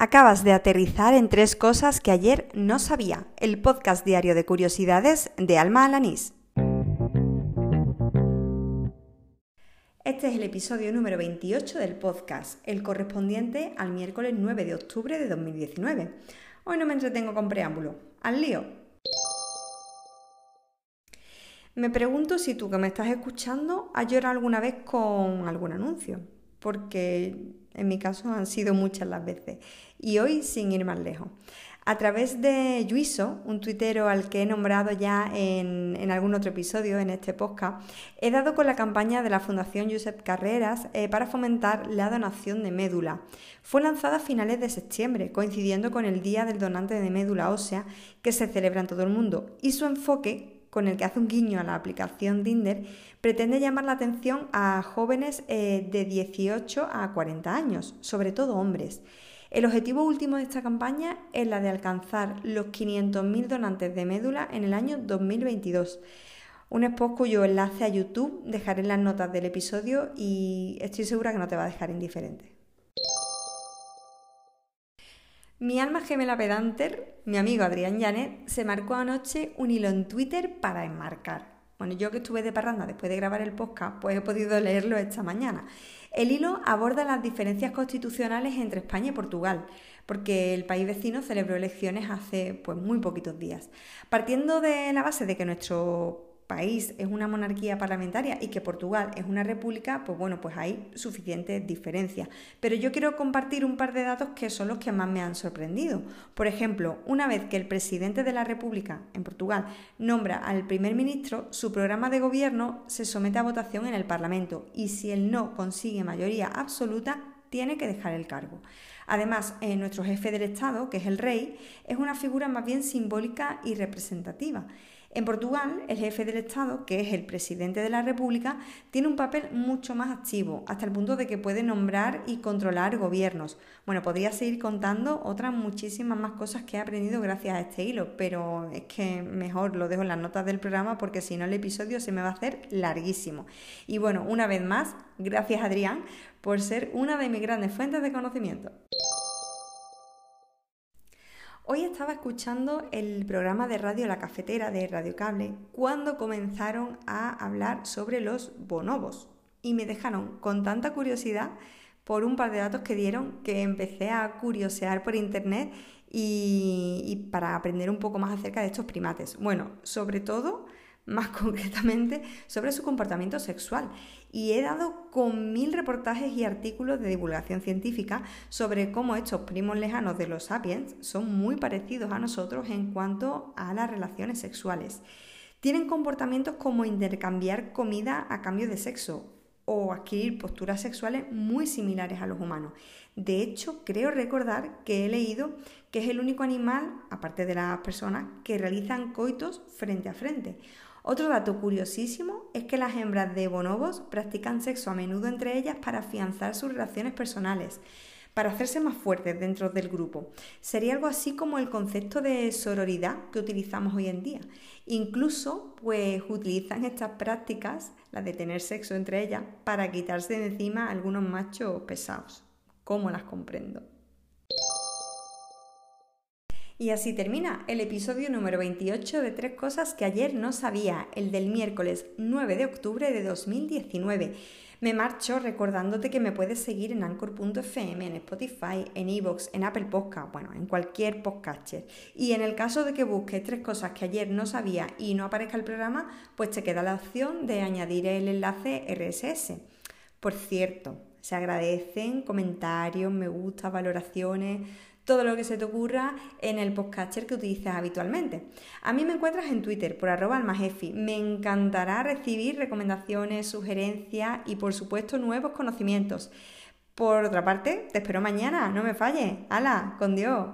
Acabas de aterrizar en tres cosas que ayer no sabía. El podcast diario de curiosidades de Alma Alanís. Este es el episodio número 28 del podcast, el correspondiente al miércoles 9 de octubre de 2019. Hoy no me entretengo con preámbulo. ¡Al lío! Me pregunto si tú que me estás escuchando has llorado alguna vez con algún anuncio, porque en mi caso han sido muchas las veces. Y hoy sin ir más lejos. A través de Yuiso, un tuitero al que he nombrado ya en, algún otro episodio en este podcast, he dado con la campaña de la Fundación Josep Carreras eh, para fomentar la donación de médula. Fue lanzada a finales de septiembre, coincidiendo con el Día del Donante de Médula Ósea, que se celebra en todo el mundo, y su enfoque con el que hace un guiño a la aplicación Dinder, pretende llamar la atención a jóvenes eh, de 18 a 40 años, sobre todo hombres. El objetivo último de esta campaña es la de alcanzar los 500.000 donantes de médula en el año 2022. Un spot cuyo enlace a YouTube dejaré en las notas del episodio y estoy segura que no te va a dejar indiferente. Mi alma gemela pedanter, mi amigo Adrián Janet, se marcó anoche un hilo en Twitter para enmarcar. Bueno, yo que estuve de parranda después de grabar el podcast, pues he podido leerlo esta mañana. El hilo aborda las diferencias constitucionales entre España y Portugal, porque el país vecino celebró elecciones hace pues muy poquitos días. Partiendo de la base de que nuestro país es una monarquía parlamentaria y que Portugal es una república, pues bueno, pues hay suficientes diferencias. Pero yo quiero compartir un par de datos que son los que más me han sorprendido. Por ejemplo, una vez que el presidente de la república en Portugal nombra al primer ministro, su programa de gobierno se somete a votación en el Parlamento y si él no consigue mayoría absoluta, tiene que dejar el cargo. Además, eh, nuestro jefe del Estado, que es el rey, es una figura más bien simbólica y representativa. En Portugal, el jefe del Estado, que es el presidente de la República, tiene un papel mucho más activo, hasta el punto de que puede nombrar y controlar gobiernos. Bueno, podría seguir contando otras muchísimas más cosas que he aprendido gracias a este hilo, pero es que mejor lo dejo en las notas del programa porque si no el episodio se me va a hacer larguísimo. Y bueno, una vez más, gracias Adrián por ser una de mis grandes fuentes de conocimiento. Hoy estaba escuchando el programa de radio La Cafetera de Radio Cable cuando comenzaron a hablar sobre los bonobos y me dejaron con tanta curiosidad por un par de datos que dieron que empecé a curiosear por internet y, y para aprender un poco más acerca de estos primates. Bueno, sobre todo más concretamente sobre su comportamiento sexual. Y he dado con mil reportajes y artículos de divulgación científica sobre cómo estos primos lejanos de los sapiens son muy parecidos a nosotros en cuanto a las relaciones sexuales. Tienen comportamientos como intercambiar comida a cambio de sexo o adquirir posturas sexuales muy similares a los humanos. De hecho, creo recordar que he leído que es el único animal, aparte de las personas, que realizan coitos frente a frente. Otro dato curiosísimo es que las hembras de bonobos practican sexo a menudo entre ellas para afianzar sus relaciones personales, para hacerse más fuertes dentro del grupo. Sería algo así como el concepto de sororidad que utilizamos hoy en día. Incluso, pues utilizan estas prácticas, las de tener sexo entre ellas, para quitarse de encima algunos machos pesados. ¿Cómo las comprendo? Y así termina el episodio número 28 de Tres Cosas que ayer no sabía, el del miércoles 9 de octubre de 2019. Me marcho recordándote que me puedes seguir en anchor.fm, en Spotify, en Evox, en Apple Podcast, bueno, en cualquier podcaster. Y en el caso de que busques tres cosas que ayer no sabía y no aparezca el programa, pues te queda la opción de añadir el enlace RSS. Por cierto, se agradecen comentarios, me gusta, valoraciones todo lo que se te ocurra en el podcaster que utilices habitualmente. A mí me encuentras en Twitter por arroba almajefi. Me encantará recibir recomendaciones, sugerencias y por supuesto nuevos conocimientos. Por otra parte, te espero mañana, no me falles. ¡Hala! ¡Con Dios!